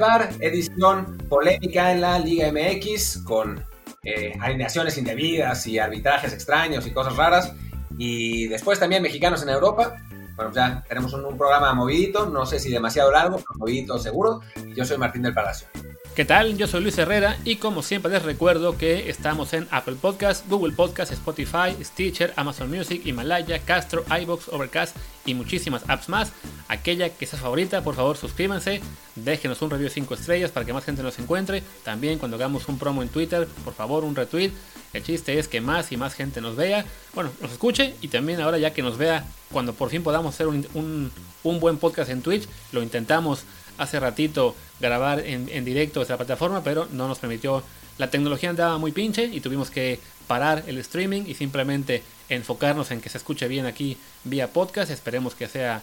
Bar, edición polémica en la Liga MX con eh, alineaciones indebidas y arbitrajes extraños y cosas raras. Y después también mexicanos en Europa. Bueno, ya tenemos un, un programa movidito, no sé si demasiado largo, pero movidito seguro. Yo soy Martín del Palacio. ¿Qué tal? Yo soy Luis Herrera y como siempre les recuerdo que estamos en Apple Podcast, Google Podcast, Spotify, Stitcher, Amazon Music, Himalaya, Castro, iBox, Overcast y muchísimas apps más. Aquella que sea favorita, por favor suscríbanse, déjenos un review de 5 estrellas para que más gente nos encuentre. También cuando hagamos un promo en Twitter, por favor un retweet. El chiste es que más y más gente nos vea, bueno, nos escuche y también ahora ya que nos vea, cuando por fin podamos hacer un, un, un buen podcast en Twitch, lo intentamos hace ratito grabar en, en directo esta plataforma, pero no nos permitió. La tecnología andaba muy pinche y tuvimos que parar el streaming y simplemente enfocarnos en que se escuche bien aquí vía podcast. Esperemos que sea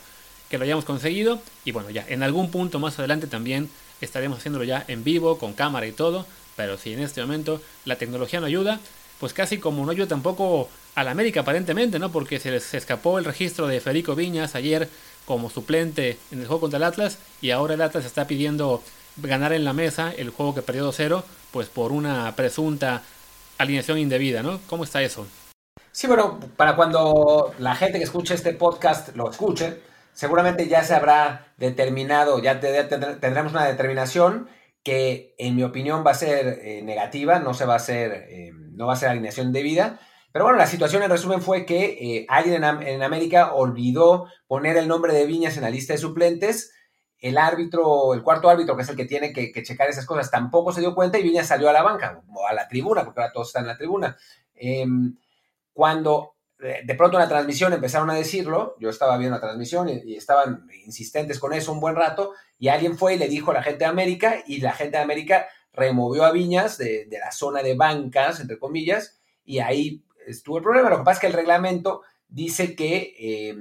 que lo hayamos conseguido y bueno, ya en algún punto más adelante también estaremos haciéndolo ya en vivo con cámara y todo, pero si en este momento la tecnología no ayuda, pues casi como no ayuda tampoco a la América aparentemente, ¿no? Porque se les escapó el registro de Federico Viñas ayer como suplente en el juego contra el Atlas y ahora el Atlas está pidiendo ganar en la mesa el juego que perdió 2-0 pues por una presunta alineación indebida, ¿no? ¿Cómo está eso? Sí, bueno, para cuando la gente que escuche este podcast lo escuche, seguramente ya se habrá determinado, ya tendremos una determinación que en mi opinión va a ser eh, negativa, no se va a hacer, eh, no va a ser alineación debida, pero bueno, la situación en resumen fue que eh, alguien en, América olvidó poner el nombre de Viñas en la lista de suplentes. El árbitro, el cuarto árbitro, que es el que tiene que, que, checar esas cosas, tampoco se dio cuenta y Viñas salió a la banca o a la tribuna, porque ahora todos están en la tribuna. Eh, cuando de pronto en la transmisión empezaron a decirlo, yo estaba viendo la transmisión y, estaban insistentes con eso un buen rato, y alguien fue y le dijo a la gente de América, y la gente de América removió a Viñas de, de la zona de bancas, entre comillas, y ahí estuvo el problema. Lo que pasa es que el reglamento dice que, eh,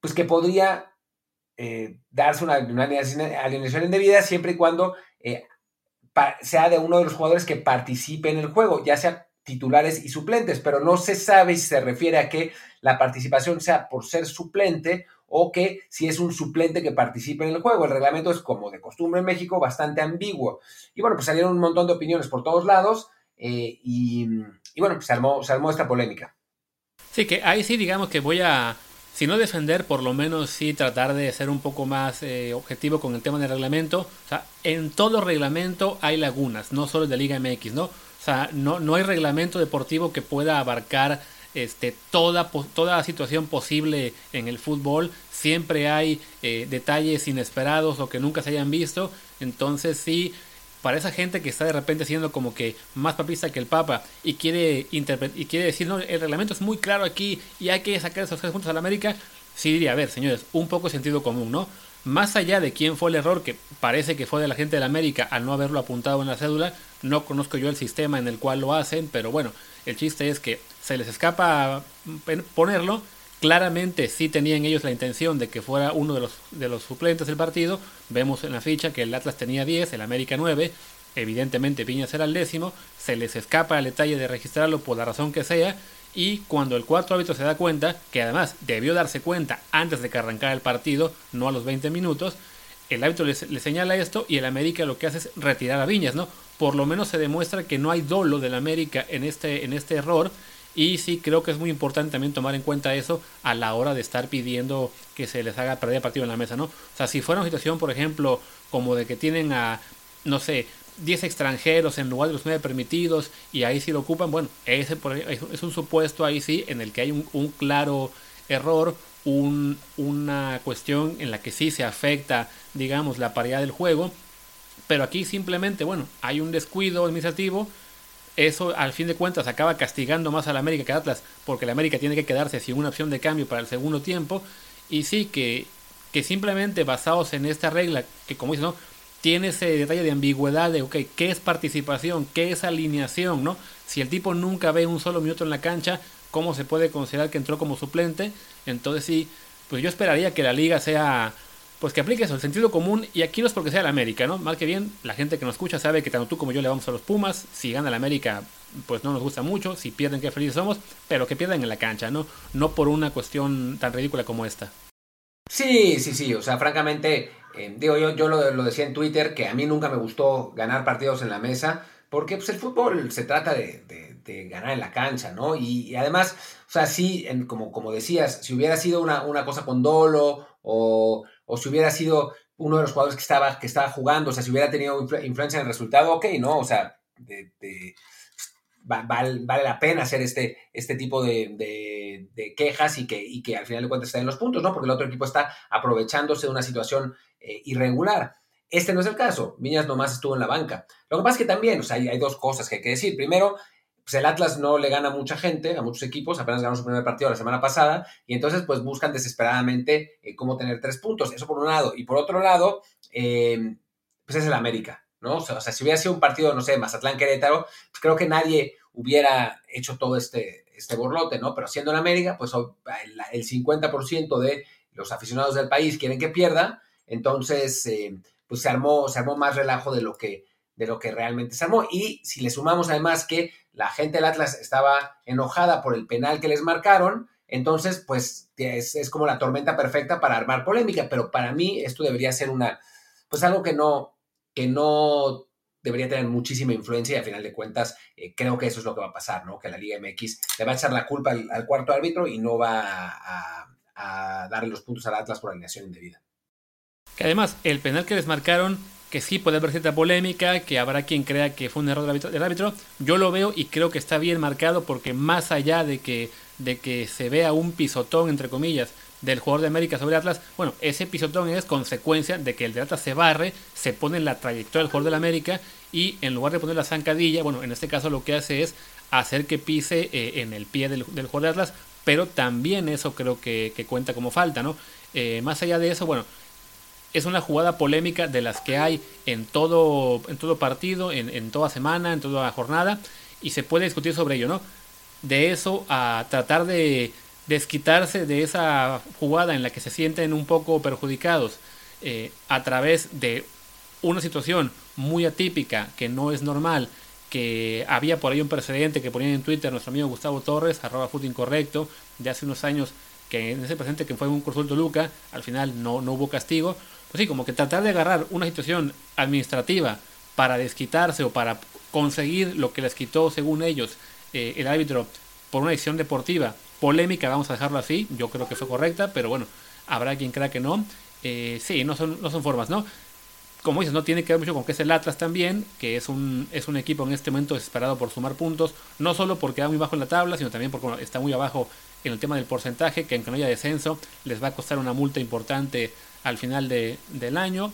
pues que podría eh, darse una, una, alineación indebida siempre y cuando eh, sea de uno de los jugadores que participe en el juego, ya sea titulares y suplentes, pero no se sabe si se refiere a que la participación sea por ser suplente o que si es un suplente que participe en el juego. El reglamento es, como de costumbre en México, bastante ambiguo. Y bueno, pues salieron un montón de opiniones por todos lados eh, y, bueno, pues se armó, se armó esta polémica. Sí, que ahí sí digamos que voy a, si no defender, por lo menos sí tratar de ser un poco más eh, objetivo con el tema del reglamento. O sea, en todo reglamento hay lagunas, no solo de Liga MX, ¿no? O sea, no, no hay reglamento deportivo que pueda abarcar este, toda, toda situación posible en el fútbol. Siempre hay eh, detalles inesperados o que nunca se hayan visto. Entonces sí, para esa gente que está de repente siendo como que más papista que el Papa y quiere y quiere decir, no, el reglamento es muy claro aquí y hay que sacar esos tres puntos a la América, sí diría, a ver, señores, un poco sentido común, ¿no? Más allá de quién fue el error, que parece que fue de la gente de la América al no haberlo apuntado en la cédula, no conozco yo el sistema en el cual lo hacen, pero bueno, el chiste es que se les escapa ponerlo. Claramente sí tenían ellos la intención de que fuera uno de los, de los suplentes del partido. Vemos en la ficha que el Atlas tenía 10, el América 9. Evidentemente Piñas era el décimo. Se les escapa el detalle de registrarlo por la razón que sea. Y cuando el cuarto árbitro se da cuenta, que además debió darse cuenta antes de que arrancara el partido, no a los 20 minutos, el árbitro le, señala esto y el América lo que hace es retirar a Viñas, ¿no? Por lo menos se demuestra que no hay dolo del América en este, en este error. Y sí creo que es muy importante también tomar en cuenta eso a la hora de estar pidiendo que se les haga perder partido en la mesa, ¿no? O sea, si fuera una situación, por ejemplo, como de que tienen a, no sé, 10 extranjeros en lugar de los 9 permitidos y ahí sí lo ocupan, bueno, ese es un supuesto ahí sí en el que hay un, claro error, un, una cuestión en la que sí se afecta, digamos, la paridad del juego, pero aquí simplemente, bueno, hay un descuido administrativo, eso al fin de cuentas acaba castigando más a la América que a Atlas, porque la América tiene que quedarse sin una opción de cambio para el segundo tiempo, y sí que, que simplemente basados en esta regla, que como dice, ¿no? Tiene ese detalle de ambigüedad de, ok, ¿qué es participación? ¿Qué es alineación? ¿no? Si el tipo nunca ve un solo minuto en la cancha, ¿cómo se puede considerar que entró como suplente? Entonces sí, pues yo esperaría que la liga sea, pues que aplique eso, el sentido común, y aquí no es porque sea la América, ¿no? Mal que bien, la gente que nos escucha sabe que tanto tú como yo le vamos a los Pumas, si gana la América, pues no nos gusta mucho, si pierden, qué felices somos, pero que pierdan en la cancha, ¿no? No por una cuestión tan ridícula como esta. Sí, sí, sí, o sea, francamente, Eh, digo, yo, yo lo, decía en Twitter, que a mí nunca me gustó ganar partidos en la mesa, porque pues, el fútbol se trata de, ganar en la cancha, ¿no? Y, además, o sea, sí, como, como decías, si hubiera sido una, una cosa con dolo o, o, si hubiera sido uno de los jugadores que estaba, que estaba jugando, o sea, si hubiera tenido influencia en el resultado, ok, ¿no? O sea, de, vale, la pena hacer este, este tipo de, quejas y que, y que al final de cuentas estén los puntos, ¿no? Porque el otro equipo está aprovechándose de una situación eh, irregular. Este no es el caso. Viñas nomás estuvo en la banca. Lo que pasa es que también, o sea, hay, dos cosas que hay que decir. Primero, pues el Atlas no le gana a mucha gente, a muchos equipos, apenas ganó su primer partido la semana pasada, y entonces pues buscan desesperadamente eh, cómo tener tres puntos. Eso por un lado. Y por otro lado, eh, pues es el América. ¿No? O sea, si hubiera sido un partido, no sé, Mazatlán-Querétaro, pues creo que nadie hubiera hecho todo este, este borlote, ¿no? Pero siendo en América, pues el, 50% de los aficionados del país quieren que pierda, entonces, eh, pues se armó, se armó más relajo de lo, que, de lo que realmente se armó. Y si le sumamos además que la gente del Atlas estaba enojada por el penal que les marcaron, entonces, pues es, es como la tormenta perfecta para armar polémica, pero para mí esto debería ser una, pues algo que no, que no debería tener muchísima influencia y a final de cuentas eh, creo que eso es lo que va a pasar, ¿no? Que la Liga MX le va a echar la culpa al, cuarto árbitro y no va a, darle los puntos al Atlas por alineación indebida. Que además, el penal que les marcaron, que sí puede haber cierta polémica, que habrá quien crea que fue un error del árbitro, yo lo veo y creo que está bien marcado porque más allá de que, de que se vea un pisotón, entre comillas, del jugador de América sobre Atlas, bueno, ese pisotón es consecuencia de que el de Atlas se barre, se pone en la trayectoria del jugador del América y en lugar de poner la zancadilla, bueno, en este caso lo que hace es hacer que pise eh, en el pie del, jugador de Atlas, pero también eso creo que, cuenta como falta, ¿no? Eh, más allá de eso, bueno, es una jugada polémica de las que hay en todo, en todo partido, en, en toda semana, en toda jornada, y se puede discutir sobre ello, ¿no? De eso a tratar de desquitarse de esa jugada en la que se sienten un poco perjudicados eh, a través de una situación muy atípica que no es normal, que había por ahí un precedente que ponía en Twitter nuestro amigo Gustavo Torres, arroba fútbol incorrecto, de hace unos años, que en ese presente que fue un consulto Luca, al final no, no hubo castigo. Pues sí, como que tratar de agarrar una situación administrativa para desquitarse o para conseguir lo que les quitó, según ellos, eh, el árbitro por una decisión deportiva polémica, vamos a dejarlo así, yo creo que fue correcta, pero bueno, habrá quien crea que no. Eh, sí, no son, no son formas, ¿no? Como dices, no tiene que ver mucho con que es el Atlas también, que es un, es un equipo en este momento desesperado por sumar puntos, no solo porque va muy bajo en la tabla, sino también porque está muy abajo en el tema del porcentaje, que aunque no haya descenso, les va a costar una multa importante al final de, del año.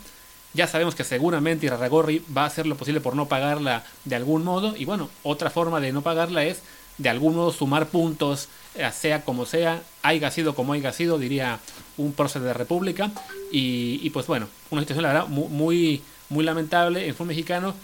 Ya sabemos que seguramente Irarragorri va a hacer lo posible por no pagarla de algún modo, y bueno, otra forma de no pagarla es de algún modo sumar puntos, eh, sea como sea, haya sido como haya sido, diría un prócer de República. Y, pues bueno, una situación la verdad muy, muy lamentable en fútbol mexicano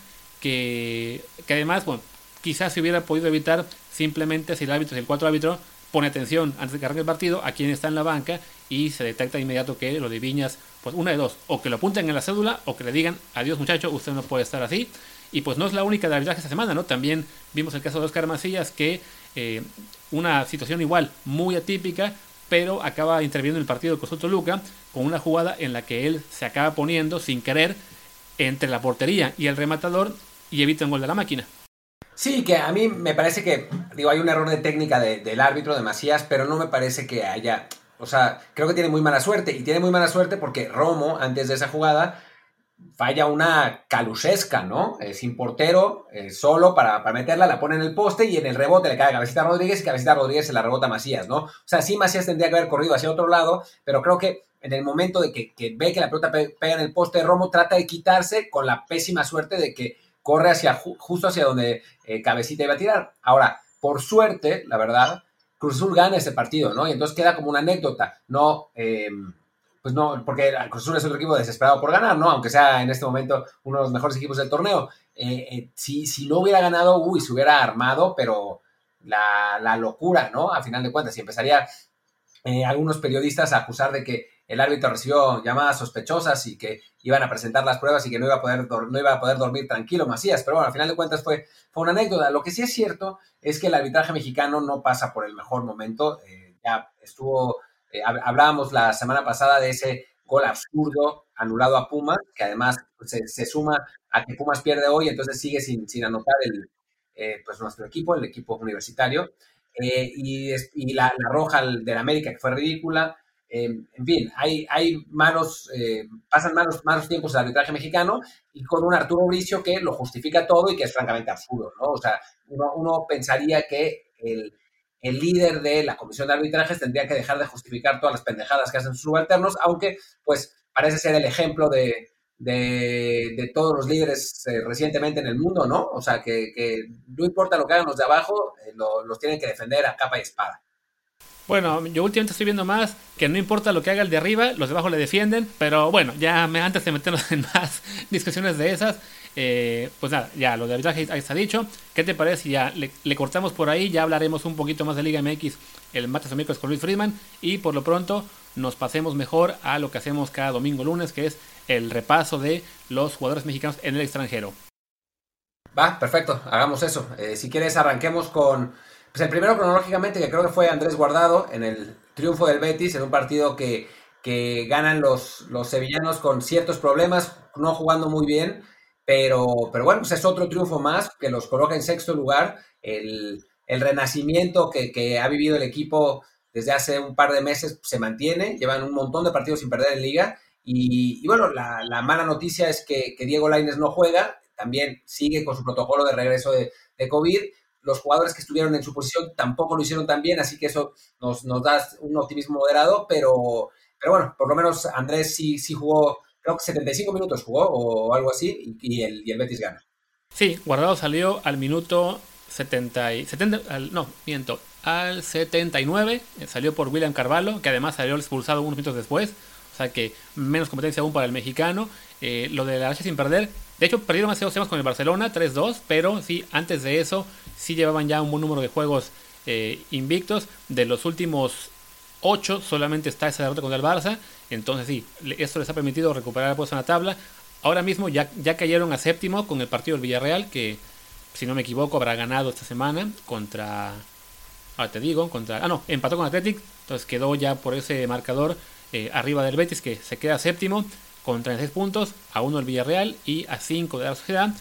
que, que además, bueno, quizás se hubiera podido evitar simplemente si el árbitro, si el cuatro árbitro pone atención antes de que arranque el partido a quien está en la banca y se detecta de inmediato que lo de Viñas, pues una de dos, o que lo apunten en la cédula o que le digan, adiós muchacho, usted no puede estar así. Y pues no es la única de arbitraje esta semana, ¿no? También vimos el caso de Oscar Macías, que eh, una situación igual, muy atípica, pero acaba interviniendo en el partido Costa Toluca con una jugada en la que él se acaba poniendo sin querer entre la portería y el rematador y evita un gol de la máquina. Sí, que a mí me parece que, digo, hay un error de técnica del árbitro de Macías, pero no me parece que haya, o sea, creo que tiene muy mala suerte y tiene muy mala suerte porque Romo, antes de esa jugada, falla una calusesca, ¿no? sin portero, eh, solo para, meterla, la pone en el poste y en el rebote le cae a Cabecita Rodríguez y Cabecita Rodríguez se la rebota a Macías, ¿no? O sea, sí Macías tendría que haber corrido hacia otro lado, pero creo que en el momento de que, ve que la pelota pega en el poste de Romo, trata de quitarse con la pésima suerte de que corre hacia justo hacia donde eh, Cabecita iba a tirar. Ahora, por suerte, la verdad, Cruz Azul gana ese partido, ¿no? Y entonces queda como una anécdota, no... Pues no, porque Cruz Azul es otro equipo desesperado por ganar, ¿no? Aunque sea en este momento uno de los mejores equipos del torneo. Eh, eh, si, si, no hubiera ganado, uy, se hubiera armado, pero la, locura, ¿no? A final de cuentas, y empezaría eh, algunos periodistas a acusar de que el árbitro recibió llamadas sospechosas y que iban a presentar las pruebas y que no iba a poder, no iba a poder dormir tranquilo Macías. Pero bueno, al final de cuentas fue, fue una anécdota. Lo que sí es cierto es que el arbitraje mexicano no pasa por el mejor momento. ya estuvo eh, hablábamos la semana pasada de ese gol absurdo anulado a Pumas, que además pues, se, suma a que Pumas pierde hoy, entonces sigue sin, anotar el, eh, pues nuestro equipo, el equipo universitario. Eh, y, la, roja del América, que fue ridícula. Eh, en fin, hay, hay malos, pasan malos, malos tiempos el arbitraje mexicano y con un Arturo Bricio que lo justifica todo y que es francamente absurdo, ¿no? O sea, uno, uno pensaría que el, el líder de la comisión de arbitrajes tendría que dejar de justificar todas las pendejadas que hacen sus subalternos, aunque pues parece ser el ejemplo de, de, todos los líderes eh, recientemente en el mundo, ¿no? O sea, que, no importa lo que hagan los de abajo, eh, los tienen que defender a capa y espada. Bueno, yo últimamente estoy viendo más que no importa lo que haga el de arriba, los de abajo le defienden, pero bueno, ya me, antes de meternos en más discusiones de esas, eh, pues nada, ya lo de arbitraje ahí está dicho. ¿Qué te parece ya le, cortamos por ahí? Ya hablaremos un poquito más de Liga MX el martes o miércoles con Luis Friedman y por lo pronto nos pasemos mejor a lo que hacemos cada domingo lunes, que es el repaso de los jugadores mexicanos en el extranjero. Va, perfecto, hagamos eso. Eh, si quieres, arranquemos con pues el primero cronológicamente, que creo que fue Andrés Guardado en el triunfo del Betis, en un partido que, que ganan los, los sevillanos con ciertos problemas, no jugando muy bien, pero, pero bueno, pues es otro triunfo más que los coloca en sexto lugar. El, el renacimiento que, que, ha vivido el equipo desde hace un par de meses se mantiene, llevan un montón de partidos sin perder en liga. Y, bueno, la, la, mala noticia es que, que Diego Laines no juega, también sigue con su protocolo de regreso de, de COVID los jugadores que estuvieron en su posición tampoco lo hicieron tan bien, así que eso nos, nos da un optimismo moderado, pero, pero bueno, por lo menos Andrés sí, sí jugó, creo que 75 minutos jugó o algo así, y, el, y el Betis gana. Sí, Guardado salió al minuto 70, y, 70 no, miento, al 79, eh, salió por William Carvalho, que además salió expulsado unos minutos después, o sea que menos competencia aún para el mexicano. Eh, lo de la H sin perder, de hecho perdieron hace dos temas con el Barcelona, 3-2, pero sí, antes de eso sí llevaban ya un buen número de juegos eh, invictos. De los últimos 8 solamente está esa derrota contra el Barça. Entonces sí, esto les ha permitido recuperar el puesto en la tabla. Ahora mismo ya, ya cayeron a séptimo con el partido del Villarreal, que si no me equivoco habrá ganado esta semana contra... Ahora te digo, contra... Ah, no, empató con Athletic, entonces quedó ya por ese marcador eh, arriba del Betis, que se queda séptimo con 36 puntos, a 1 el Villarreal y a 5 de la Sociedad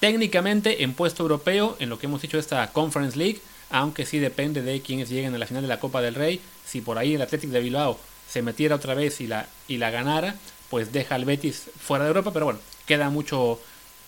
técnicamente en puesto europeo en lo que hemos dicho esta Conference League, aunque sí depende de quienes lleguen a la final de la Copa del Rey. Si por ahí el Athletic de Bilbao se metiera otra vez y la, y la ganara, pues deja al Betis fuera de Europa, pero bueno, queda mucho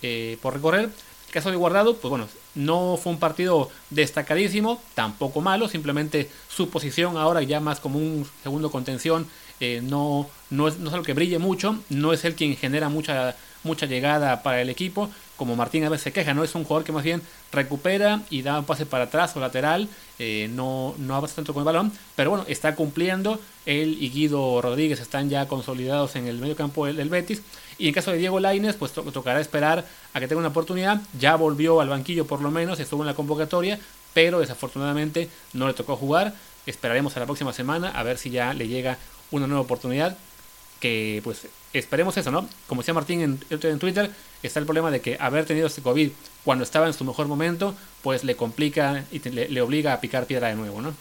eh, por recorrer. El caso de Guardado, pues bueno, no fue un partido destacadísimo, tampoco malo, simplemente su posición ahora ya más como un segundo contención, eh, no, no, es, no es algo que brille mucho, no es el quien genera mucha, mucha llegada para el equipo, como Martín a veces se queja, ¿no? Es un jugador que más bien recupera y da un pase para atrás o lateral, eh, no, no avanza tanto con el balón, pero bueno, está cumpliendo. Él y Guido Rodríguez están ya consolidados en el medio campo del, Betis. Y en caso de Diego Laines, pues tocará esperar a que tenga una oportunidad. Ya volvió al banquillo por lo menos, estuvo en la convocatoria, pero desafortunadamente no le tocó jugar. Esperaremos a la próxima semana a ver si ya le llega una nueva oportunidad que pues esperemos eso, ¿no? Como decía Martín en, en, Twitter, está el problema de que haber tenido este COVID cuando estaba en su mejor momento, pues le complica y le, obliga a picar piedra de nuevo, ¿no?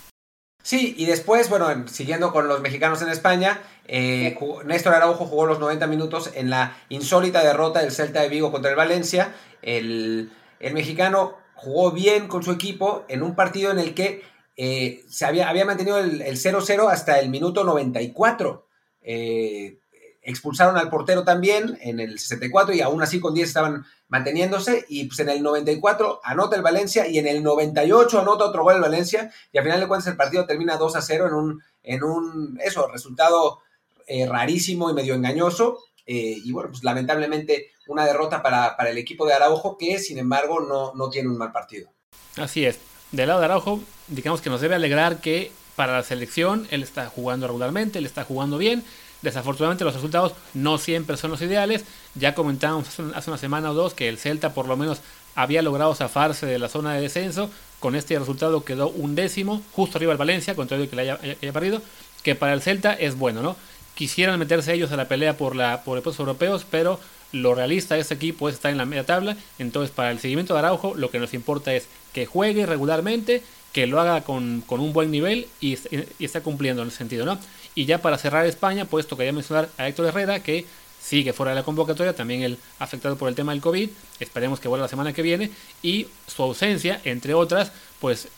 Sí, y después, bueno, siguiendo con los mexicanos en España, eh, Néstor Araujo jugó los 90 minutos en la insólita derrota del Celta de Vigo contra el Valencia. El, mexicano jugó bien con su equipo en un partido en el que eh, se había, había mantenido el 0-0 hasta el minuto 94. Eh, expulsaron al portero también en el 64 y aún así con 10 estaban manteniéndose y pues en el 94 anota el Valencia y en el 98 anota otro gol el Valencia y al final de cuentas el partido termina 2 a 0 en un, en un eso, resultado eh, rarísimo y medio engañoso eh, y bueno, pues lamentablemente una derrota para, el equipo de Araujo que sin embargo no, no tiene un mal partido. Así es, del lado de Araujo digamos que nos debe alegrar que para la selección. Él está jugando regularmente, él está jugando bien. Desafortunadamente los resultados no siempre son los ideales. Ya comentábamos hace una semana o dos que el Celta por lo menos había logrado zafarse de la zona de descenso. Con este resultado quedó un décimo, justo arriba del Valencia, contrario que le haya, haya, perdido. Que para el Celta es bueno, ¿no? Quisieran meterse ellos a la pelea por, la, por puestos europeos, pero lo realista de este equipo es estar en la media tabla. Entonces, para el seguimiento de Araujo, lo que nos importa es que juegue regularmente que lo haga con, un buen nivel y, está cumpliendo en el sentido, ¿no? Y ya para cerrar España, pues tocaría mencionar a Héctor Herrera, que sigue fuera de la convocatoria, también él afectado por el tema del COVID, esperemos que vuelva la semana que viene, y su ausencia, entre otras, pues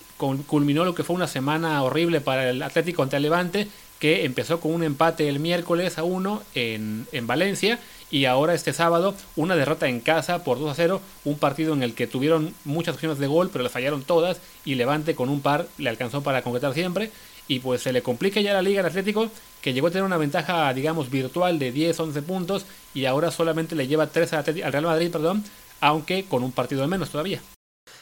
culminó lo que fue una semana horrible para el Atlético ante el Levante, que empezó con un empate el miércoles a 1 en, en Valencia y ahora este sábado una derrota en casa por 2 a 0, un partido en el que tuvieron muchas opciones de gol, pero le fallaron todas y Levante con un par le alcanzó para concretar siempre y pues se le complica ya la liga al Atlético que llegó a tener una ventaja digamos virtual de 10 11 puntos y ahora solamente le lleva 3 al Real Madrid, perdón, aunque con un partido de menos todavía.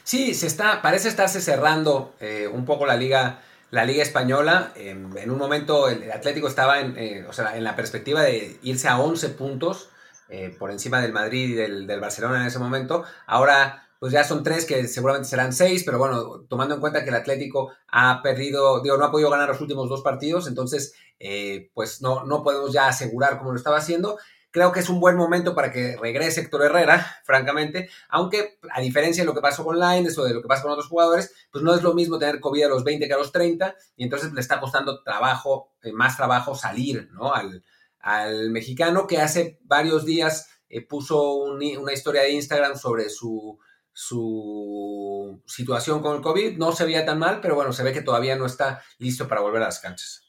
Sí, se está, parece estarse cerrando eh, un poco la liga la Liga Española. en un momento el Atlético estaba en, eh, o sea, en la perspectiva de irse a 11 puntos eh, por encima del Madrid y del, Barcelona en ese momento. Ahora, pues ya son tres que seguramente serán seis, pero bueno, tomando en cuenta que el Atlético ha perdido, digo, no ha podido ganar los últimos dos partidos, entonces, eh, pues no, no podemos ya asegurar como lo estaba haciendo. Creo que es un buen momento para que regrese Héctor Herrera, francamente, aunque a diferencia de lo que pasó con Lines o de lo que pasa con otros jugadores, pues no es lo mismo tener COVID a los 20 que a los 30, y entonces le está costando trabajo, eh, más trabajo salir, ¿no? Al, al mexicano que hace varios días eh, puso una historia de Instagram sobre su, su situación con el COVID. No se veía tan mal, pero bueno, se ve que todavía no está listo para volver a las canchas.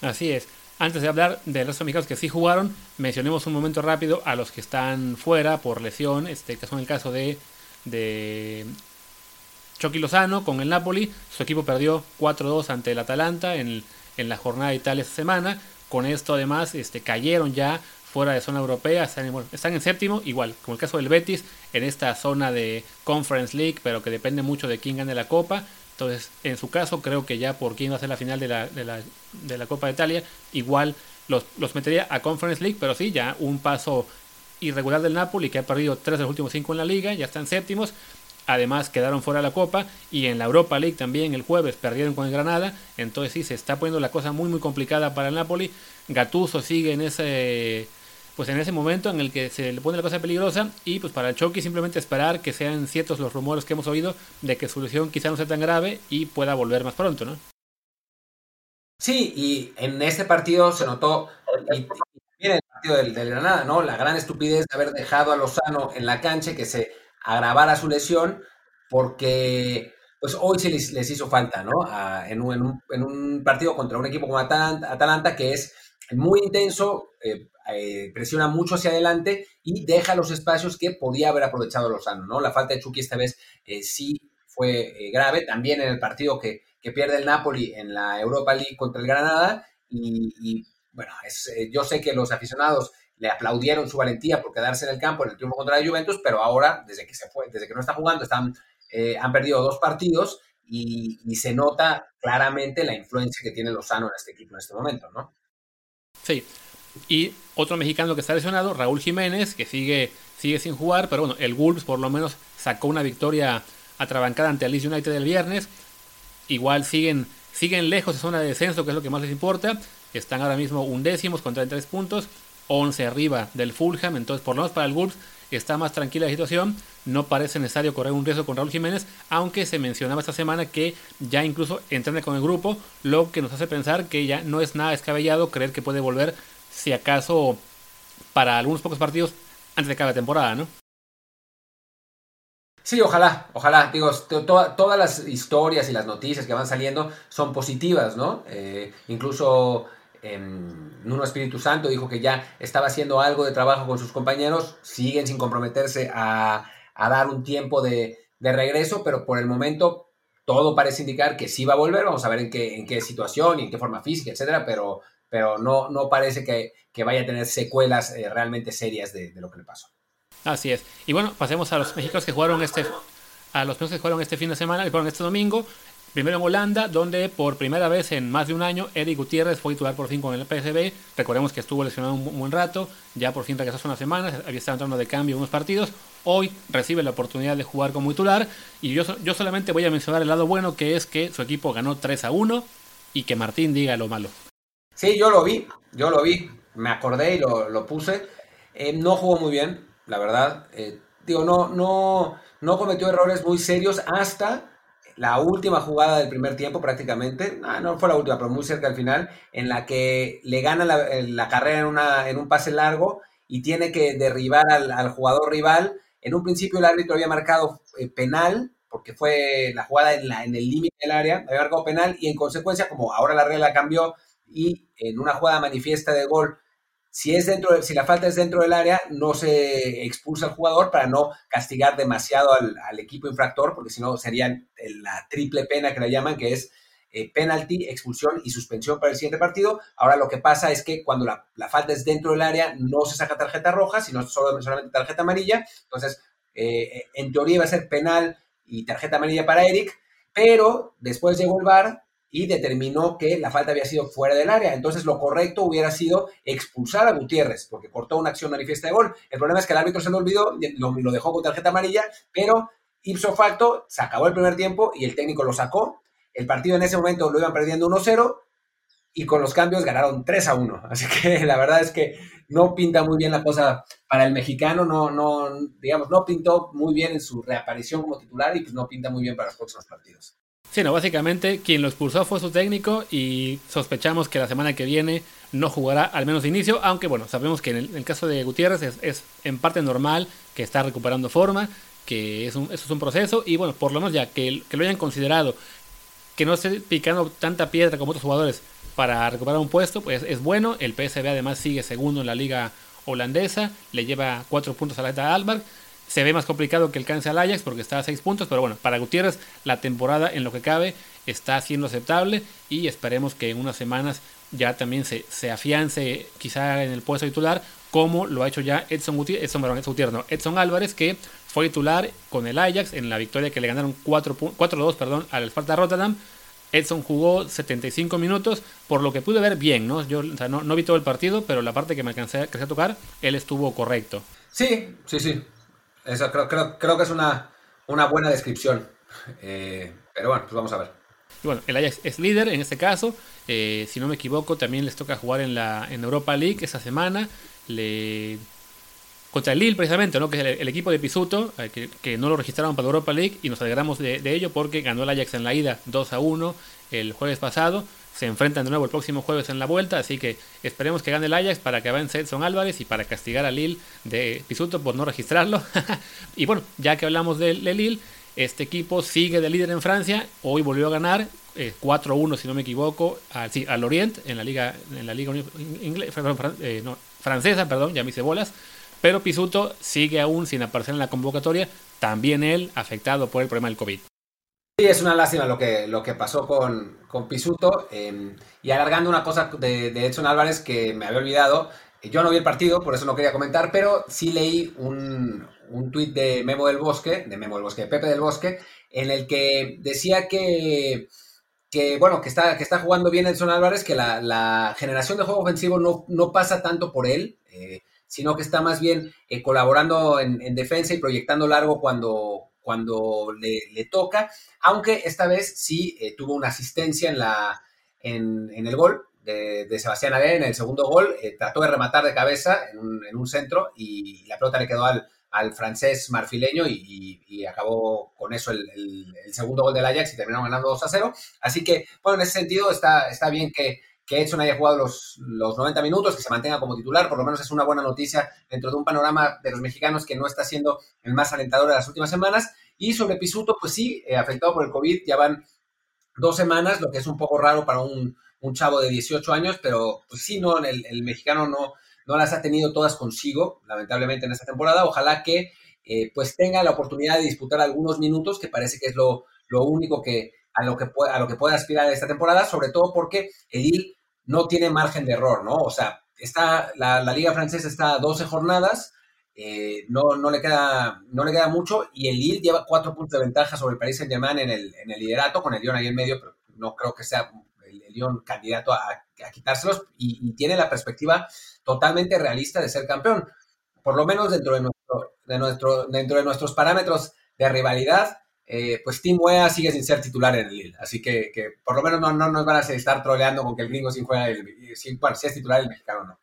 Así es. Antes de hablar de los mexicanos que sí jugaron, mencionemos un momento rápido a los que están fuera por lesión, este, que son el caso de, de Chucky Lozano con el Napoli. Su equipo perdió 4-2 ante el Atalanta en, en la jornada de Italia esta semana. Con esto además este, cayeron ya fuera de zona europea, están en, séptimo, igual, como el caso del Betis, en esta zona de Conference League, pero que depende mucho de quién gane la Copa. Entonces, en su caso, creo que ya por quién va a ser la final de la, de la, de la Copa de Italia, igual los, los, metería a Conference League, pero sí, ya un paso irregular del Napoli, que ha perdido tres de los últimos cinco en la liga, ya están séptimos, Además quedaron fuera de la Copa y en la Europa League también el jueves perdieron con el Granada. Entonces sí, se está poniendo la cosa muy muy complicada para el Napoli. Gattuso sigue en ese pues en ese momento en el que se le pone la cosa peligrosa y pues para el Chucky simplemente esperar que sean ciertos los rumores que hemos oído de que su lesión quizá no sea tan grave y pueda volver más pronto, ¿no? Sí, y en este partido se notó, en el partido del, del, Granada, ¿no? La gran estupidez de haber dejado a Lozano en la cancha, que se agravar a su lesión porque pues hoy se les, hizo falta, ¿no? en, un, en, un, partido contra un equipo como Atalanta, que es muy intenso, eh, eh, presiona mucho hacia adelante y deja los espacios que podía haber aprovechado Lozano, ¿no? La falta de Chucky esta vez eh, sí fue grave, también en el partido que, que, pierde el Napoli en la Europa League contra el Granada y, y bueno, es, yo sé que los aficionados le aplaudieron su valentía por quedarse en el campo en el triunfo contra la Juventus, pero ahora, desde que se fue, desde que no está jugando, están, eh, han perdido dos partidos y, se nota claramente la influencia que tiene Lozano en este equipo en este momento, ¿no? Sí. Y otro mexicano que está lesionado, Raúl Jiménez, que sigue, sigue sin jugar, pero bueno, el Wolves por lo menos sacó una victoria atrabancada ante el Leeds United el viernes. Igual siguen, siguen lejos de zona de descenso, que es lo que más les importa. Están ahora mismo undécimos con 33 puntos. 11 arriba del Fulham, entonces por lo menos para el Wolves está más tranquila la situación, no parece necesario correr un riesgo con Raúl Jiménez, aunque se mencionaba esta semana que ya incluso entrena con el grupo, lo que nos hace pensar que ya no es nada descabellado creer que puede volver, si acaso para algunos pocos partidos antes de cada temporada, ¿no? Sí, ojalá, ojalá. Digo, todas las historias y las noticias que van saliendo son positivas, ¿no? Eh, incluso Nuno Espíritu Santo dijo que ya estaba haciendo algo de trabajo con sus compañeros, siguen sin comprometerse a, dar un tiempo de, regreso, pero por el momento todo parece indicar que sí va a volver, vamos a ver en qué, situación y en qué forma física, etcétera, pero, no, parece que, vaya a tener secuelas eh, realmente serias de, lo que le pasó. Así es. Y bueno, pasemos a los mexicanos que jugaron este, a los que jugaron este fin de semana, que fueron este domingo. Primero en Holanda, donde por primera vez en más de un año Eric Gutiérrez fue titular por fin con el PSV. Recordemos que estuvo lesionado un buen rato, ya por fin regresó hace unas semanas, había estado entrando de cambio unos partidos. Hoy recibe la oportunidad de jugar como titular y yo, yo solamente voy a mencionar el lado bueno, que es que su equipo ganó 3 a 1 y que Martín diga lo malo. Sí, yo lo vi, yo lo vi, me acordé y lo, puse. Eh, no jugó muy bien, la verdad. Eh, digo, no, no, no cometió errores muy serios hasta la última jugada del primer tiempo prácticamente, no, fue la última, pero muy cerca al final, en la que le gana la, carrera en, una, en un pase largo y tiene que derribar al, jugador rival. En un principio el árbitro había marcado eh, penal, porque fue la jugada en, la, en el límite del área, había marcado penal y en consecuencia, como ahora la regla cambió y en una jugada manifiesta de gol si, es dentro, si la falta es dentro del área, no se expulsa al jugador para no castigar demasiado al, equipo infractor, porque si no sería la triple pena que le llaman, que es eh, penalty, expulsión y suspensión para el siguiente partido. Ahora lo que pasa es que cuando la, falta es dentro del área, no se saca tarjeta roja, sino solo, solamente tarjeta amarilla. Entonces, eh, en teoría iba a ser penal y tarjeta amarilla para Eric, pero después llegó el VAR y determinó que la falta había sido fuera del área. Entonces lo correcto hubiera sido expulsar a Gutiérrez porque cortó una acción manifiesta de gol. El problema es que el árbitro se lo olvidó, lo, lo dejó con tarjeta amarilla, pero ipso facto se acabó el primer tiempo y el técnico lo sacó. El partido en ese momento lo iban perdiendo 1-0 y con los cambios ganaron 3 1. Así que la verdad es que no pinta muy bien la cosa para el mexicano, no, no, digamos, no pintó muy bien en su reaparición como titular y pues no pinta muy bien para los próximos partidos. Sí, no, básicamente quien lo expulsó fue su técnico y sospechamos que la semana que viene no jugará al menos de inicio, aunque bueno, sabemos que en el, caso de Gutiérrez es, en parte normal que está recuperando forma, que es un, eso es un proceso y bueno, por lo menos ya que, lo hayan considerado, que no esté picando tanta piedra como otros jugadores para recuperar un puesto, pues es bueno, el PSV además sigue segundo en la liga holandesa, le lleva cuatro puntos a la de Albar, se ve más complicado que alcance al Ajax porque está a 6 puntos, pero bueno, para Gutiérrez la temporada en lo que cabe está siendo aceptable y esperemos que en unas semanas ya también se, se afiance quizá en el puesto titular como lo ha hecho ya Edson Gutiérrez, Edson, Edson, Álvarez que fue titular con el Ajax en la victoria que le ganaron 4-2 perdón, al Sparta Rotterdam. Edson jugó 75 minutos, por lo que pude ver bien, ¿no? Yo no, no, vi todo el partido, pero la parte que me alcancé, a tocar, él estuvo correcto. Sí, sí, sí. Eso creo, creo, creo que es una, una buena descripción. Eh, pero bueno, pues vamos a ver. bueno, el Ajax es líder en este caso. Eh, si no me equivoco, también les toca jugar en la en Europa League esa semana. Contra el Lille precisamente, ¿no? que es el, equipo de Pisuto, eh, que, no lo registraron para Europa League y nos alegramos de, de, ello porque ganó el Ajax en la ida 2 a 1 el jueves pasado se enfrentan de nuevo el próximo jueves en la vuelta, así que esperemos que gane el Ajax para que avance Edson Álvarez y para castigar a Lille de Pisuto por no registrarlo. y bueno, ya que hablamos de, Lille, este equipo sigue de líder en Francia, hoy volvió a ganar 4-1 eh, si no me equivoco, al, sí, al Orient en la liga en la liga eh, francesa, perdón, ya me hice bolas, pero Pisuto sigue aún sin aparecer en la convocatoria, también él afectado por el problema del COVID. Sí, es una lástima lo que, lo que pasó con, con Pisuto. Em, y alargando una cosa de, Edson Álvarez que me había olvidado. Yo no vi el partido, por eso no quería comentar, pero sí leí un, un tuit de Memo del Bosque, de Memo del Bosque, de Pepe del Bosque, en el que decía que, que bueno, que está, que está jugando bien Edson Álvarez, que la, generación de juego ofensivo no, no pasa tanto por él, eh, sino que está más bien eh, colaborando en, defensa y proyectando largo cuando, cuando le, toca, aunque esta vez sí eh, tuvo una asistencia en, la, en, el gol de, Sebastián Adén, en el segundo gol, eh, trató de rematar de cabeza en un, centro y la pelota le quedó al, al francés marfileño y, acabó con eso el, segundo gol del Ajax y terminaron ganando 2 a 0. Así que, bueno, en ese sentido está, está bien que, que Edson haya jugado los, los 90 minutos, que se mantenga como titular, por lo menos es una buena noticia dentro de un panorama de los mexicanos que no está siendo el más alentador de las últimas semanas. Y sobre Pisuto, pues sí, eh, afectado por el COVID, ya van dos semanas, lo que es un poco raro para un, chavo de 18 años, pero pues sí, no, el, el, mexicano no, no las ha tenido todas consigo, lamentablemente en esta temporada. Ojalá que eh, pues tenga la oportunidad de disputar algunos minutos, que parece que es lo, lo único que a lo que, puede, a lo que puede aspirar esta temporada, sobre todo porque Edil no tiene margen de error, ¿no? O sea, está, la, Liga Francesa está a 12 jornadas, eh, no, no, le queda, no le queda mucho y el Lille lleva cuatro puntos de ventaja sobre el Paris Saint-Germain en el, en el liderato, con el Lyon ahí en medio, pero no creo que sea el, Lyon candidato a, quitárselos y, tiene la perspectiva totalmente realista de ser campeón. Por lo menos dentro de, nuestro, de nuestro, dentro de nuestros parámetros de rivalidad, eh, pues Tim Wea sigue sin ser titular en el Lille. Así que, por lo menos no, no, nos van a estar troleando con que el gringo sin juega, el, si es titular el mexicano no.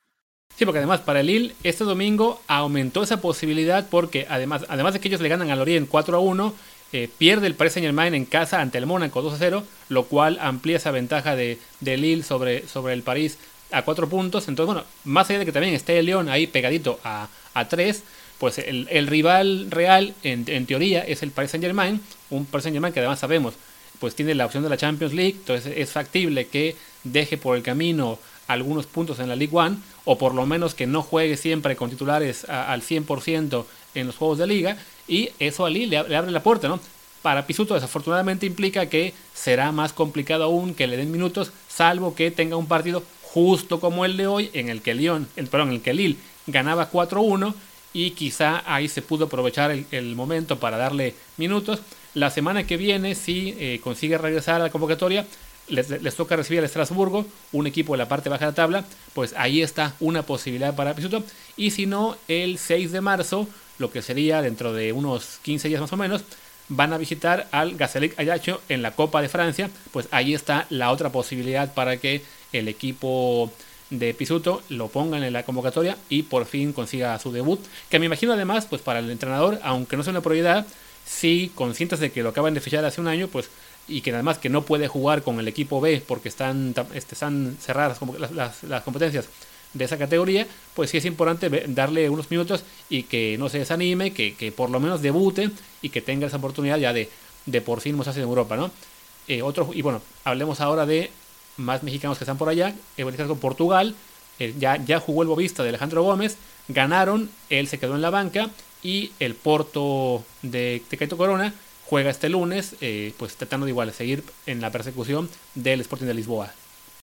Sí, porque además para el Lille este domingo aumentó esa posibilidad porque además, además de que ellos le ganan al Orient 4 a 1, eh, pierde el Paris Saint Germain en casa ante el Mónaco 2 a 0, lo cual amplía esa ventaja de, de Lille sobre, sobre el París a 4 puntos. Entonces, bueno, más allá de que también esté el León ahí pegadito a, a 3, pues el, rival real en, teoría es el Paris Saint Germain, un Paris Saint Germain que además sabemos pues tiene la opción de la Champions League, entonces es factible que deje por el camino algunos puntos en la League One, o por lo menos que no juegue siempre con titulares a, al 100% en los juegos de liga, y eso a Lille le, le abre la puerta, ¿no? Para Pisuto desafortunadamente implica que será más complicado aún que le den minutos, salvo que tenga un partido justo como el de hoy, en el que Lyon, el, perdón, en el que Lille ganaba 4-1 y quizá ahí se pudo aprovechar el, momento para darle minutos. La semana que viene, si eh, consigue regresar a la convocatoria, les, les, toca recibir al Estrasburgo, un equipo de la parte baja de la tabla, pues ahí está una posibilidad para Pisuto. Y si no, el 6 de marzo, lo que sería dentro de unos 15 días más o menos, van a visitar al Gazelic Ayacho en la Copa de Francia, pues ahí está la otra posibilidad para que el equipo de Pisuto lo pongan en la convocatoria y por fin consiga su debut, que me imagino además, pues para el entrenador, aunque no sea una prioridad, sí conscientes de que lo acaban de fichar hace un año, pues y que además que no puede jugar con el equipo B porque están, este, están cerradas las, las, las competencias de esa categoría, pues sí es importante darle unos minutos y que no se desanime, que, que por lo menos debute y que tenga esa oportunidad ya de, de por fin mostrarse en Europa, ¿no? Eh, y bueno, hablemos ahora de más mexicanos que están por allá, en este caso Portugal, eh, ya, ya jugó el bobista de Alejandro Gómez, ganaron, él se quedó en la banca y el Porto de Tecaito Corona juega este lunes, eh, pues tratando de igual seguir en la persecución del Sporting de Lisboa.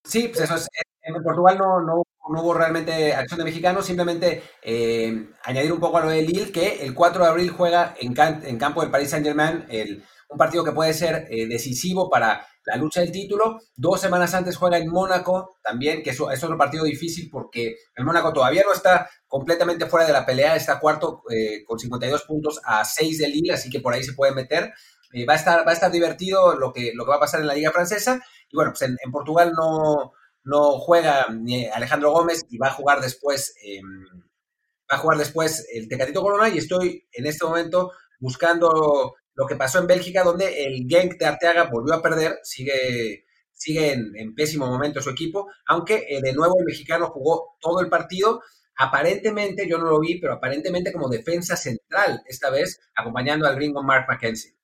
Sí, pues eso es, en Portugal no, no, no, hubo realmente acción de mexicanos, simplemente eh, añadir un poco a lo de Lille, que el 4 de abril juega en, en campo del Paris Saint Germain, el, un partido que puede ser eh, decisivo para la lucha del título. Dos semanas antes juega en Mónaco también, que eso, es un partido difícil porque el Mónaco todavía no está completamente fuera de la pelea, está cuarto eh, con 52 puntos a 6 de Lille, así que por ahí se puede meter. Eh, va, a estar, va a estar divertido lo que, lo que va a pasar en la Liga Francesa. Y bueno, pues en, Portugal no, no juega Alejandro Gómez y va a jugar después, eh, va a jugar después el Tecatito Corona y estoy en este momento buscando lo que pasó en Bélgica, donde el Genk de Arteaga volvió a perder, sigue, sigue en, en pésimo momento su equipo, aunque eh, de nuevo el mexicano jugó todo el partido, aparentemente, yo no lo vi, pero aparentemente como defensa central, esta vez acompañando al gringo Mark McKenzie.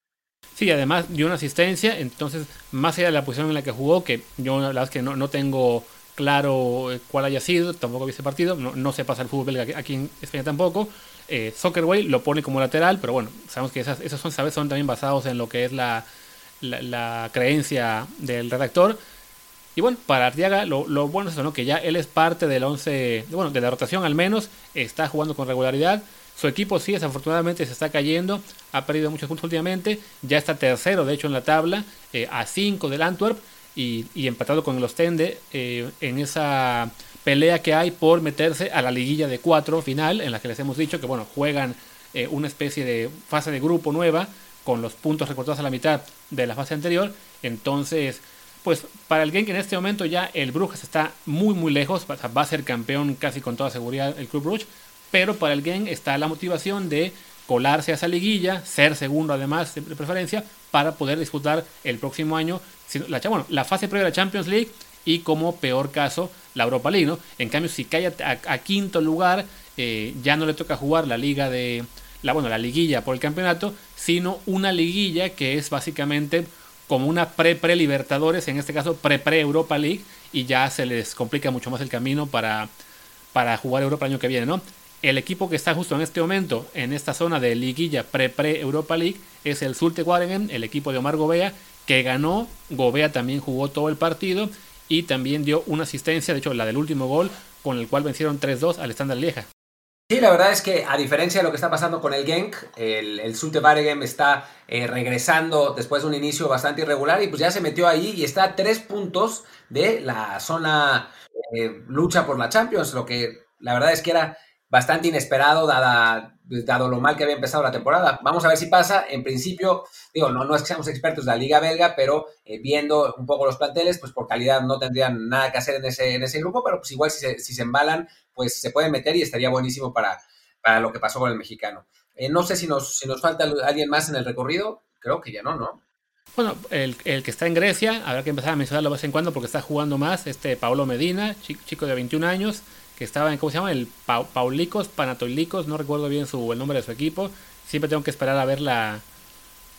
Sí, además dio una asistencia, entonces, más allá de la posición en la que jugó, que yo la verdad es que no, no tengo claro cuál haya sido, tampoco vi ese partido, no, no se pasa el fútbol belga aquí en España tampoco. Eh, Soccerway lo pone como lateral, pero bueno, sabemos que esas, esos son, ¿sabes? son también basados en lo que es la, la, creencia del redactor. Y bueno, para Artiaga lo, lo, bueno es eso, ¿no? que ya él es parte del 11, bueno, de la rotación al menos, está jugando con regularidad. Su equipo sí, desafortunadamente se está cayendo, ha perdido muchos puntos últimamente, ya está tercero de hecho en la tabla, eh, a 5 del Antwerp y, y, empatado con el Ostende eh, en esa pelea que hay por meterse a la liguilla de 4 final, en la que les hemos dicho que bueno, juegan eh, una especie de fase de grupo nueva con los puntos recortados a la mitad de la fase anterior, entonces pues para el Genk en este momento ya el Brujas está muy muy lejos, va a ser campeón casi con toda seguridad el Club Bruges, pero para el Genk está la motivación de colarse a esa liguilla, ser segundo además de preferencia, para poder disputar el próximo año la, bueno, la fase previa de la Champions League y como peor caso la Europa League. ¿no? En cambio, si cae a, a, quinto lugar, eh, ya no le toca jugar la liga de, la, bueno, la liguilla por el campeonato, sino una liguilla que es básicamente como una pre-pre-Libertadores, en este caso pre-pre-Europa League, y ya se les complica mucho más el camino para, para jugar Europa el año que viene, ¿no? El equipo que está justo en este momento en esta zona de liguilla pre-pre-Europa League es el Zulte Waregem, el equipo de Omar Gobea, que ganó. Gobea también jugó todo el partido y también dio una asistencia, de hecho la del último gol, con el cual vencieron 3-2 al Standard Lieja. Sí, la verdad es que a diferencia de lo que está pasando con el Genk, el, el Zulte está eh, regresando después de un inicio bastante irregular y pues ya se metió ahí y está a tres puntos de la zona eh, lucha por la Champions, lo que la verdad es que era bastante inesperado dada, dado lo mal que había empezado la temporada. Vamos a ver si pasa. En principio, digo, no, no es que seamos expertos de la liga belga, pero eh, viendo un poco los planteles, pues por calidad no tendrían nada que hacer en ese, en ese grupo, pero pues igual si se, si se embalan, pues se pueden meter y estaría buenísimo para, para lo que pasó con el mexicano. Eh, no sé si nos, si nos falta alguien más en el recorrido. creo que ya no, ¿no? Bueno, el, que está en Grecia, habrá que empezar a mencionarlo de vez en cuando porque está jugando más, este Paulo Medina, chico de 21 años, que estaba en, ¿cómo se llama? El Paulicos, Panatoilicos, no recuerdo bien su, el nombre de su equipo. Siempre tengo que esperar a ver la...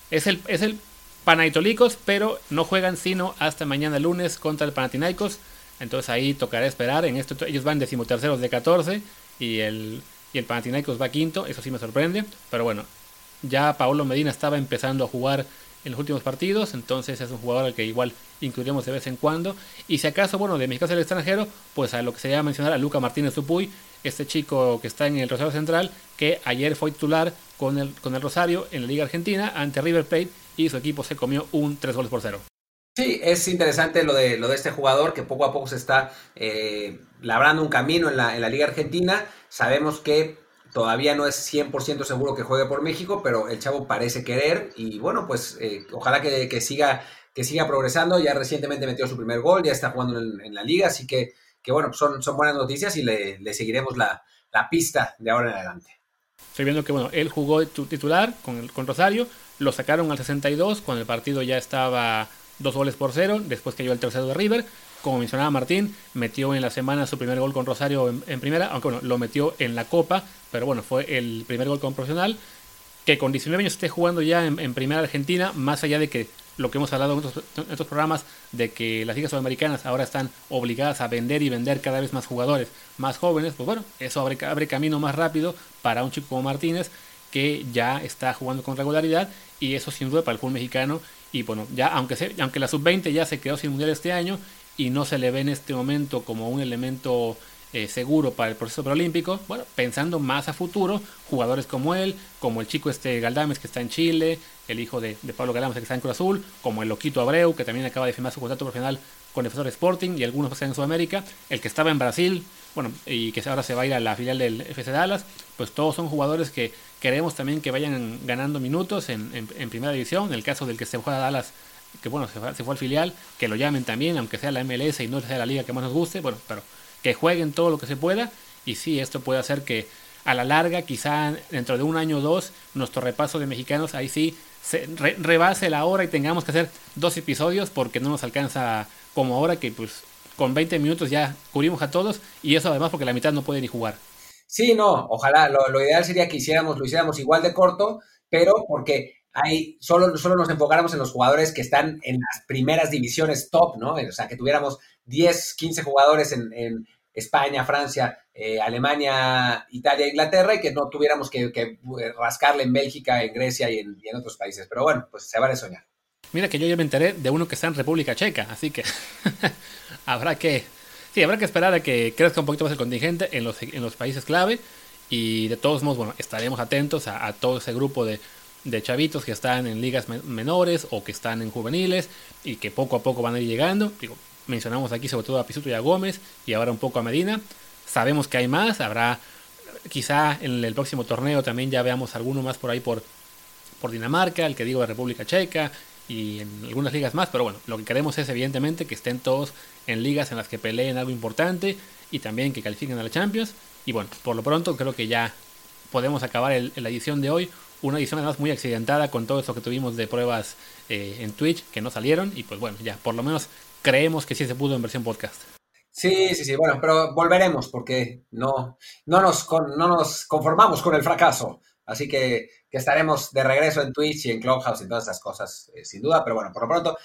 Es el, es el Panaitolicos, pero no juegan sino hasta mañana lunes contra el Panathinaikos. Entonces ahí tocará esperar. En esto ellos van decimoterceros de 14 y el, y el Panathinaikos va quinto. Eso sí me sorprende. Pero bueno, ya Paolo Medina estaba empezando a jugar en los últimos partidos, entonces es un jugador al que igual incluiremos de vez en cuando. Y si acaso, bueno, de casos del extranjero, pues a lo que se llama mencionar a Luca Martínez Zupuy, este chico que está en el Rosario Central, que ayer fue titular con el, con el Rosario en la Liga Argentina ante River Plate y su equipo se comió un 3 goles por 0. Sí, es interesante lo de, lo de este jugador que poco a poco se está eh, labrando un camino en la, en la Liga Argentina. Sabemos que todavía no es 100% seguro que juegue por México, pero el chavo parece querer y bueno, pues eh, ojalá que, siga, que siga progresando. Ya recientemente metió su primer gol, ya está jugando en, la liga, así que, que bueno, son, son buenas noticias y le, seguiremos la, pista de ahora en adelante. Estoy viendo que bueno, él jugó titular con, el, con Rosario, lo sacaron al 62 cuando el partido ya estaba dos goles por cero, después cayó el tercero de River. Como mencionaba Martín, metió en la semana su primer gol con Rosario en, primera, aunque bueno, lo metió en la Copa, pero bueno, fue el primer gol con profesional. Que con 19 años esté jugando ya en, primera Argentina, más allá de que lo que hemos hablado en estos, programas, de que las ligas sudamericanas ahora están obligadas a vender y vender cada vez más jugadores más jóvenes, pues bueno, eso abre, abre camino más rápido para un chico como Martínez, que ya está jugando con regularidad, y eso sin duda para el fútbol mexicano y bueno, ya aunque, aunque la sub-20 ya se quedó sin mundial este año y no se le ve en este momento como un elemento eh, seguro para el proceso preolímpico, bueno, pensando más a futuro, jugadores como él, como el chico este Galdames que está en Chile, el hijo de, Pablo Galdames que está en Cruz Azul, como el Loquito Abreu que también acaba de firmar su contrato profesional con el Defensor Sporting y algunos que en Sudamérica, el que estaba en Brasil, bueno, y que ahora se va a ir a la filial del FC Dallas, pues todos son jugadores que queremos también que vayan ganando minutos en, primera división. En el caso del que se fue a Dallas, que bueno, se fue, al filial, que lo llamen también, aunque sea la MLS y no sea la liga que más nos guste, bueno, pero que jueguen todo lo que se pueda. Y sí, esto puede hacer que a la larga, quizá dentro de un año o dos, nuestro repaso de mexicanos ahí sí se rebase la hora y tengamos que hacer dos episodios porque no nos alcanza como ahora que pues con 20 minutos ya cubrimos a todos y eso además porque la mitad no puede ni jugar. Sí, no, ojalá, lo, ideal sería que hiciéramos, lo hiciéramos igual de corto, pero porque hay, solo, solo nos enfocáramos en los jugadores que están en las primeras divisiones top, ¿no? O sea, que tuviéramos 10, 15 jugadores en, España, Francia, eh, Alemania, Italia, Inglaterra, y que no tuviéramos que, rascarle en Bélgica, en Grecia y en, y en, otros países. Pero bueno, pues se vale soñar. Mira que yo ya me enteré de uno que está en República Checa, así que habrá que Sí, habrá que esperar a que crezca un poquito más el contingente en los, en los países clave. Y de todos modos, bueno, estaremos atentos a, todo ese grupo de, chavitos que están en ligas menores o que están en juveniles y que poco a poco van a ir llegando. Digo, mencionamos aquí sobre todo a Pisuto y a Gómez y ahora un poco a Medina. Sabemos que hay más, habrá quizá en el próximo torneo también ya veamos alguno más por ahí por, por Dinamarca, el que digo de República Checa, y en algunas ligas más, pero bueno, lo que queremos es evidentemente que estén todos en ligas en las que peleen algo importante y también que califiquen a la Champions. Y bueno, por lo pronto creo que ya podemos acabar la edición de hoy. Una edición además muy accidentada con todo eso que tuvimos de pruebas eh, en Twitch que no salieron. Y pues bueno, ya por lo menos creemos que sí se pudo en versión podcast. Sí, sí, sí, bueno, pero volveremos porque no, no, nos, no nos conformamos con el fracaso. Así que, estaremos de regreso en Twitch y en Clubhouse y todas esas cosas, eh, sin duda. Pero bueno, por lo pronto,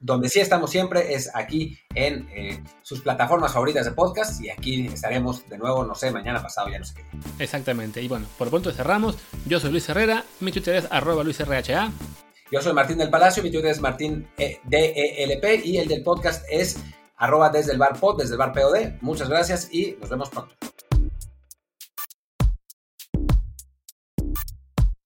donde sí estamos siempre es aquí en eh, sus plataformas favoritas de podcast y aquí estaremos de nuevo, no sé, mañana pasado, ya no sé qué. Exactamente. Y bueno, por pronto cerramos. Yo soy Luis Herrera, mi Twitter es arroba luisrha. Yo soy Martín del Palacio, mi Twitter es Martín e, DELP y el del podcast es arroba desde el bar pod, desde el bar POD. Muchas gracias y nos vemos pronto.